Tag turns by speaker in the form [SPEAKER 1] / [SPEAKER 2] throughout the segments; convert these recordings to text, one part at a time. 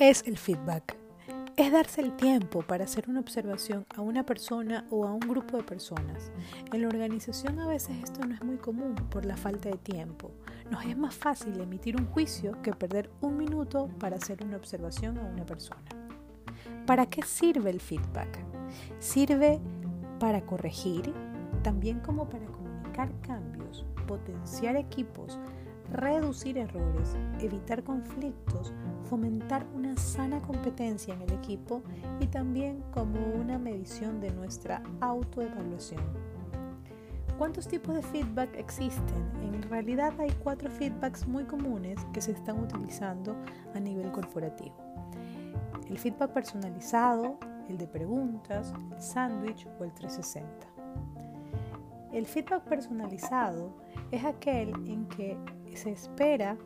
[SPEAKER 1] es el feedback? Es darse el tiempo para hacer una observación a una persona o a un grupo de personas. En la organización a veces esto no es muy común por la falta de tiempo. Nos es más fácil emitir un juicio que perder un minuto para hacer una observación a una persona. ¿Para qué sirve el feedback? Sirve para corregir, también como para comunicar cambios, potenciar equipos, reducir errores, evitar conflictos, fomentar una sana competencia en el equipo y también como una medición de nuestra autoevaluación. ¿Cuántos tipos de feedback existen? En realidad hay cuatro feedbacks muy comunes que se están utilizando a nivel corporativo. El feedback personalizado, el de preguntas, el sándwich o el 360. El feedback personalizado es aquel en que se espera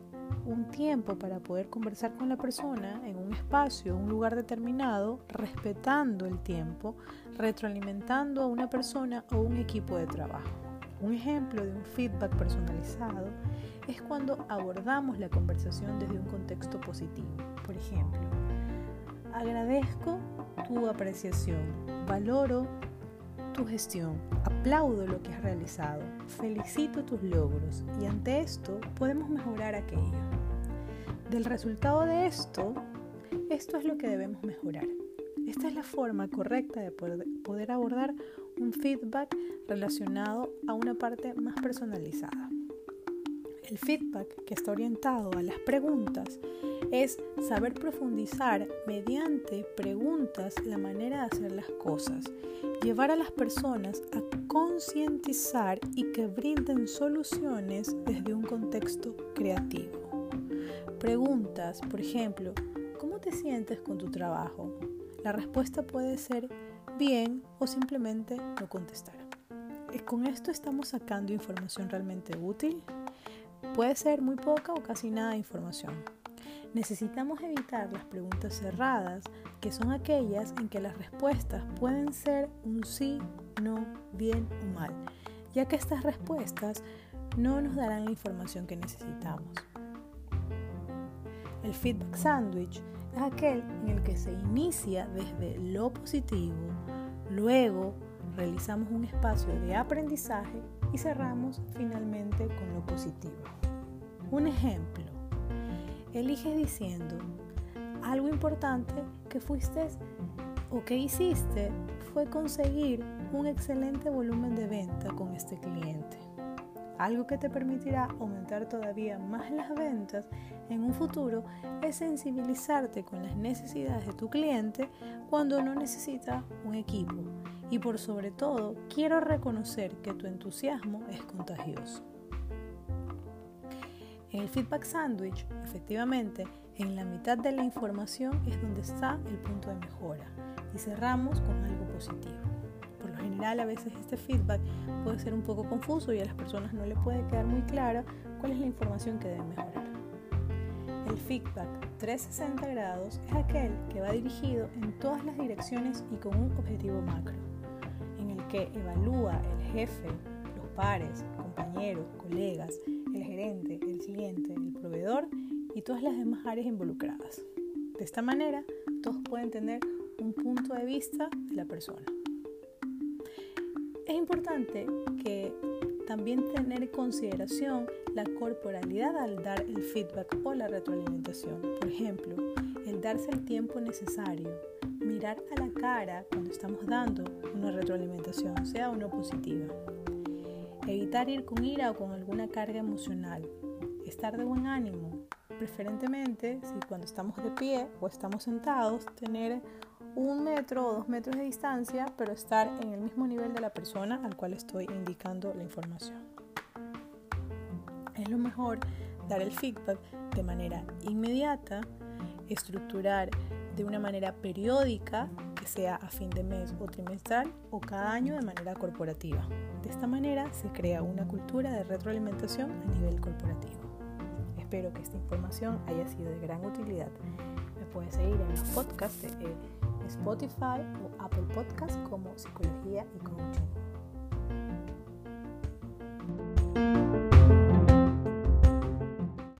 [SPEAKER 1] un tiempo para poder conversar con la persona en un espacio, un lugar determinado, respetando el tiempo, retroalimentando a una persona o un equipo de trabajo. Un ejemplo de un feedback personalizado es cuando abordamos la conversación desde un contexto positivo. Por ejemplo, agradezco tu apreciación, valoro tu gestión, aplaudo lo que has realizado, felicito tus logros y ante esto podemos mejorar aquello. Del resultado de esto, esto es lo que debemos mejorar. Esta es la forma correcta de poder, abordar un feedback relacionado a una parte más personalizada. El feedback que está orientado a las preguntas es saber profundizar mediante preguntas la manera de hacer las cosas, llevar a las personas a concientizar y que brinden soluciones desde un contexto creativo. Preguntas, por ejemplo, ¿cómo te sientes con tu trabajo? La respuesta puede ser bien o simplemente no contestar. ¿Con esto estamos sacando información realmente útil? Puede ser muy poca o casi nada de información. Necesitamos evitar las preguntas cerradas, que son aquellas en que las respuestas pueden ser un sí, no, bien o mal, ya que estas respuestas no nos darán la información que necesitamos. El feedback sandwich es aquel en el que se inicia desde lo positivo, luego realizamos un espacio de aprendizaje y cerramos finalmente con lo positivo. Un ejemplo, eliges diciendo, algo importante que fuiste o que hiciste fue conseguir un excelente volumen de venta con este cliente. Algo que te permitirá aumentar todavía más las ventas en un futuro es sensibilizarte con las necesidades de tu cliente cuando no necesita un equipo. Y por sobre todo, quiero reconocer que tu entusiasmo es contagioso. En el feedback sandwich, efectivamente, en la mitad de la información es donde está el punto de mejora y cerramos con algo positivo. Por lo general, a veces este feedback puede ser un poco confuso y a las personas no le puede quedar muy clara cuál es la información que deben mejorar. El feedback 360 grados es aquel que va dirigido en todas las direcciones y con un objetivo macro, en el que evalúa el jefe, los pares, compañeros, colegas, el gerente, el cliente, el proveedor y todas las demás áreas involucradas. De esta manera, todos pueden tener un punto de vista de la persona. Es importante que también tener en consideración la corporalidad al dar el feedback o la retroalimentación. Por ejemplo, el darse el tiempo necesario, mirar a la cara cuando estamos dando una retroalimentación, sea o no positiva. Evitar ir con ira o con alguna carga emocional. Estar de buen ánimo. Preferentemente, si cuando estamos de pie o estamos sentados, tener un metro o dos metros de distancia, pero estar en el mismo nivel de la persona al cual estoy indicando la información. Es lo mejor dar el feedback de manera inmediata, estructurar de una manera periódica sea a fin de mes o trimestral o cada año de manera corporativa. De esta manera se crea una cultura de retroalimentación a nivel corporativo. Espero que esta información haya sido de gran utilidad. Me puedes seguir en los podcasts de Spotify o Apple Podcasts como Psicología y Coaching.